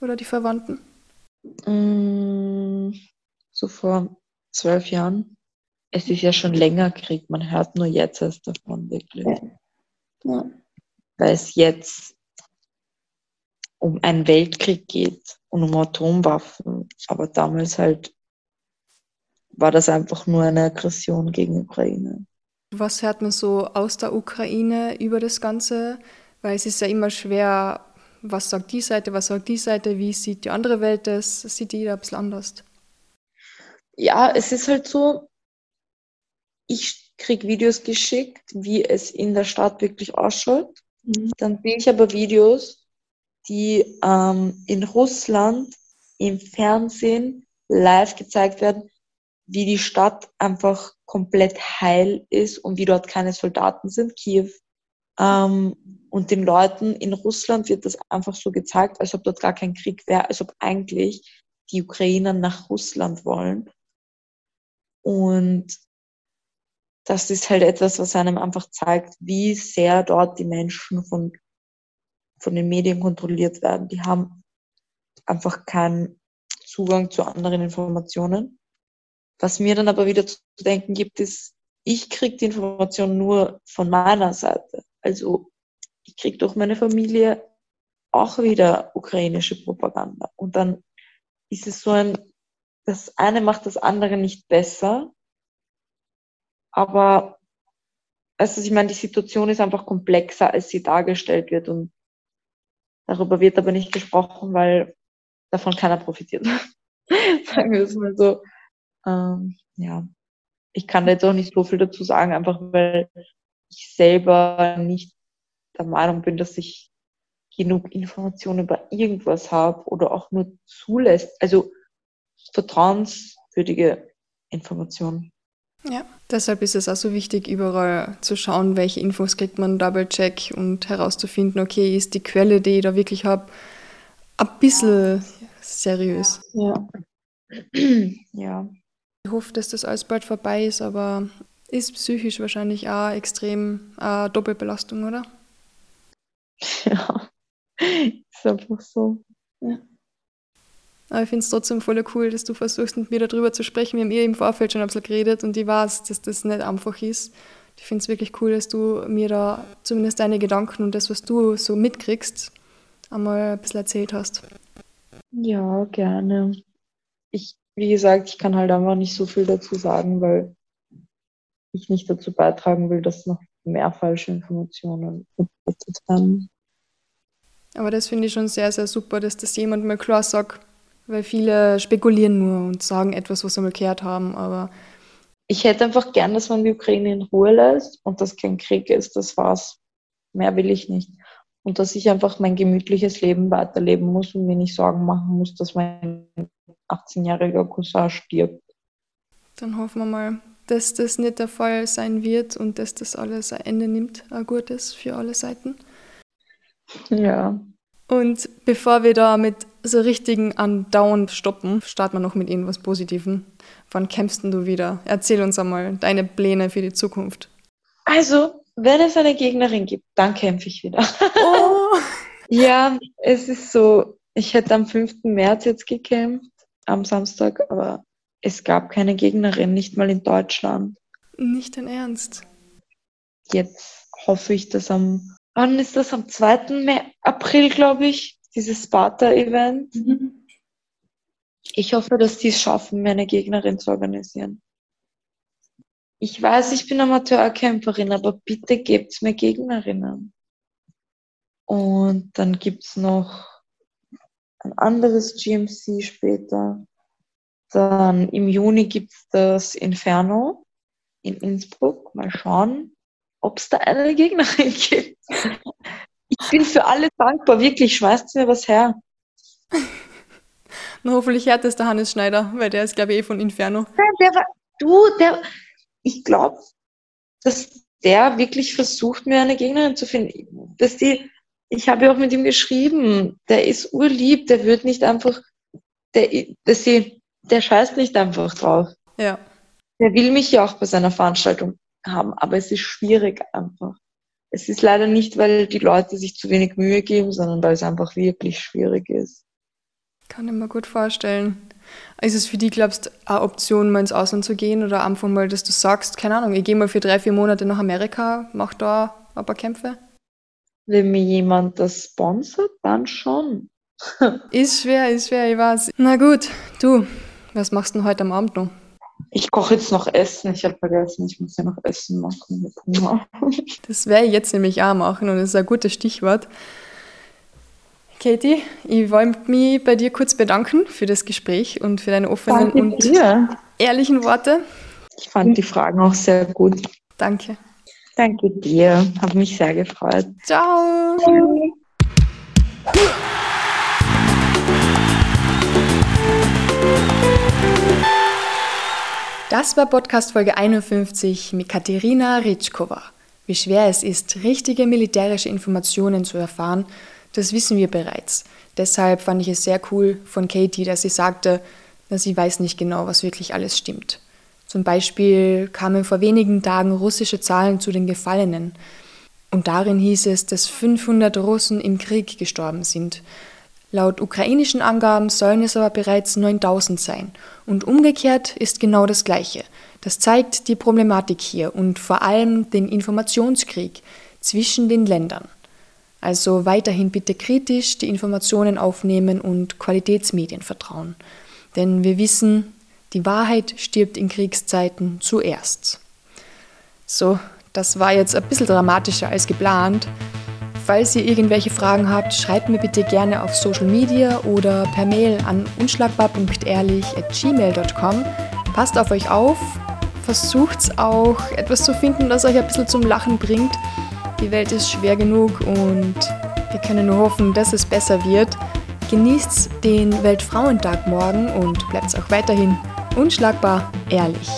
Oder die Verwandten? Mm, so vor zwölf Jahren. Es ist ja schon länger Krieg, man hört nur jetzt erst davon, wirklich. Ja. Weil es jetzt um einen Weltkrieg geht und um Atomwaffen, aber damals halt war das einfach nur eine Aggression gegen Ukraine. Was hört man so aus der Ukraine über das Ganze? Weil es ist ja immer schwer, was sagt die Seite, was sagt die Seite, wie sieht die andere Welt das, sieht jeder ein bisschen anders. Ja, es ist halt so, ich kriege Videos geschickt, wie es in der Stadt wirklich ausschaut. Mhm. Dann sehe ich aber Videos, die ähm, in Russland im Fernsehen live gezeigt werden, wie die Stadt einfach komplett heil ist und wie dort keine Soldaten sind, Kiew. Ähm, und den Leuten in Russland wird das einfach so gezeigt, als ob dort gar kein Krieg wäre, als ob eigentlich die Ukrainer nach Russland wollen. Und das ist halt etwas, was einem einfach zeigt, wie sehr dort die Menschen von, von den Medien kontrolliert werden. Die haben einfach keinen Zugang zu anderen Informationen. Was mir dann aber wieder zu denken gibt, ist, ich kriege die Information nur von meiner Seite. Also ich kriege durch meine Familie auch wieder ukrainische Propaganda. Und dann ist es so ein, das eine macht das andere nicht besser, aber also ich meine, die Situation ist einfach komplexer, als sie dargestellt wird und darüber wird aber nicht gesprochen, weil davon keiner profitiert. Sagen wir es mal so. Ähm, ja, ich kann da jetzt auch nicht so viel dazu sagen, einfach weil ich selber nicht der Meinung bin, dass ich genug Informationen über irgendwas habe oder auch nur zulässt. Also vertrauenswürdige Informationen. Ja, deshalb ist es auch so wichtig, überall zu schauen, welche Infos kriegt man, Double-Check und herauszufinden, okay, ist die Quelle, die ich da wirklich habe, ein bisschen seriös. Ja. ja. Ich hoffe, dass das alles bald vorbei ist, aber ist psychisch wahrscheinlich auch extrem äh, Doppelbelastung, oder? Ja, ist einfach so. Ja. Aber ich finde es trotzdem voll cool, dass du versuchst, mit mir darüber zu sprechen. Wir haben eh im Vorfeld schon ein bisschen geredet und ich weiß, dass das nicht einfach ist. Ich finde es wirklich cool, dass du mir da zumindest deine Gedanken und das, was du so mitkriegst, einmal ein bisschen erzählt hast. Ja, gerne. Ich, wie gesagt, ich kann halt einfach nicht so viel dazu sagen, weil ich nicht dazu beitragen will, dass noch mehr falsche Informationen verbreitet werden. Aber das finde ich schon sehr, sehr super, dass das jemand mal klar sagt, weil viele spekulieren nur und sagen etwas, was sie mal gehört haben, aber. Ich hätte einfach gern, dass man die Ukraine in Ruhe lässt und dass kein Krieg ist, das war's. Mehr will ich nicht. Und dass ich einfach mein gemütliches Leben weiterleben muss und mir nicht Sorgen machen muss, dass mein 18-jähriger Cousin stirbt. Dann hoffen wir mal, dass das nicht der Fall sein wird und dass das alles ein Ende nimmt, ein gutes für alle Seiten. Ja. Und bevor wir da mit so richtigen Andauern stoppen, starten wir noch mit irgendwas Positivem. Wann kämpfst du wieder? Erzähl uns einmal deine Pläne für die Zukunft. Also, wenn es eine Gegnerin gibt, dann kämpfe ich wieder. Oh. ja, es ist so, ich hätte am 5. März jetzt gekämpft, am Samstag, aber es gab keine Gegnerin, nicht mal in Deutschland. Nicht dein Ernst. Jetzt hoffe ich, dass am, wann ist das? Am 2. April, glaube ich, dieses Sparta-Event. Mhm. Ich hoffe, dass die es schaffen, mir eine Gegnerin zu organisieren. Ich weiß, ich bin Amateurkämpferin, aber bitte gebt mir Gegnerinnen. Und dann gibt es noch ein anderes GMC später. Dann im Juni gibt es das Inferno in Innsbruck. Mal schauen, ob es da eine Gegnerin gibt. Ich bin für alle dankbar, wirklich. Schmeißt mir was her. Na, hoffentlich hört es der Hannes Schneider, weil der ist, glaube ich, eh von Inferno. Der war, du, der, ich glaube, dass der wirklich versucht, mir eine Gegnerin zu finden. Dass die, ich habe ja auch mit ihm geschrieben, der ist urlieb, der wird nicht einfach, der, dass sie, der scheißt nicht einfach drauf. Ja. Der will mich ja auch bei seiner Veranstaltung haben, aber es ist schwierig einfach. Es ist leider nicht, weil die Leute sich zu wenig Mühe geben, sondern weil es einfach wirklich schwierig ist. Kann ich mir gut vorstellen. Ist es für dich, glaubst du, eine Option, mal ins Ausland zu gehen oder einfach mal, dass du sagst, keine Ahnung, ich gehe mal für drei, vier Monate nach Amerika, mach da ein paar Kämpfe? Wenn mir jemand das sponsert, dann schon. ist schwer, ist schwer, ich weiß. Na gut, du, was machst du denn heute am Abend noch? Ich koche jetzt noch Essen. Ich habe vergessen, ich muss ja noch Essen machen mit Hunger. Das werde ich jetzt nämlich auch machen und das ist ein gutes Stichwort. Katie, ich wollte mich bei dir kurz bedanken für das Gespräch und für deine offenen Danke und dir. ehrlichen Worte. Ich fand die Fragen auch sehr gut. Danke. Danke dir. Habe mich sehr gefreut. Ciao. Das war Podcast Folge 51 mit Katerina Ritschkova. Wie schwer es ist, richtige militärische Informationen zu erfahren, das wissen wir bereits. Deshalb fand ich es sehr cool von Katie, dass sie sagte, dass sie weiß nicht genau, was wirklich alles stimmt. Zum Beispiel kamen vor wenigen Tagen russische Zahlen zu den Gefallenen. Und darin hieß es, dass 500 Russen im Krieg gestorben sind. Laut ukrainischen Angaben sollen es aber bereits 9000 sein. Und umgekehrt ist genau das Gleiche. Das zeigt die Problematik hier und vor allem den Informationskrieg zwischen den Ländern. Also weiterhin bitte kritisch die Informationen aufnehmen und Qualitätsmedien vertrauen. Denn wir wissen, die Wahrheit stirbt in Kriegszeiten zuerst. So, das war jetzt ein bisschen dramatischer als geplant. Falls ihr irgendwelche Fragen habt, schreibt mir bitte gerne auf Social Media oder per Mail an unschlagbar.ehrlich.gmail.com. Passt auf euch auf, versucht auch etwas zu finden, das euch ein bisschen zum Lachen bringt. Die Welt ist schwer genug und wir können nur hoffen, dass es besser wird. Genießt den Weltfrauentag morgen und bleibt auch weiterhin unschlagbar ehrlich.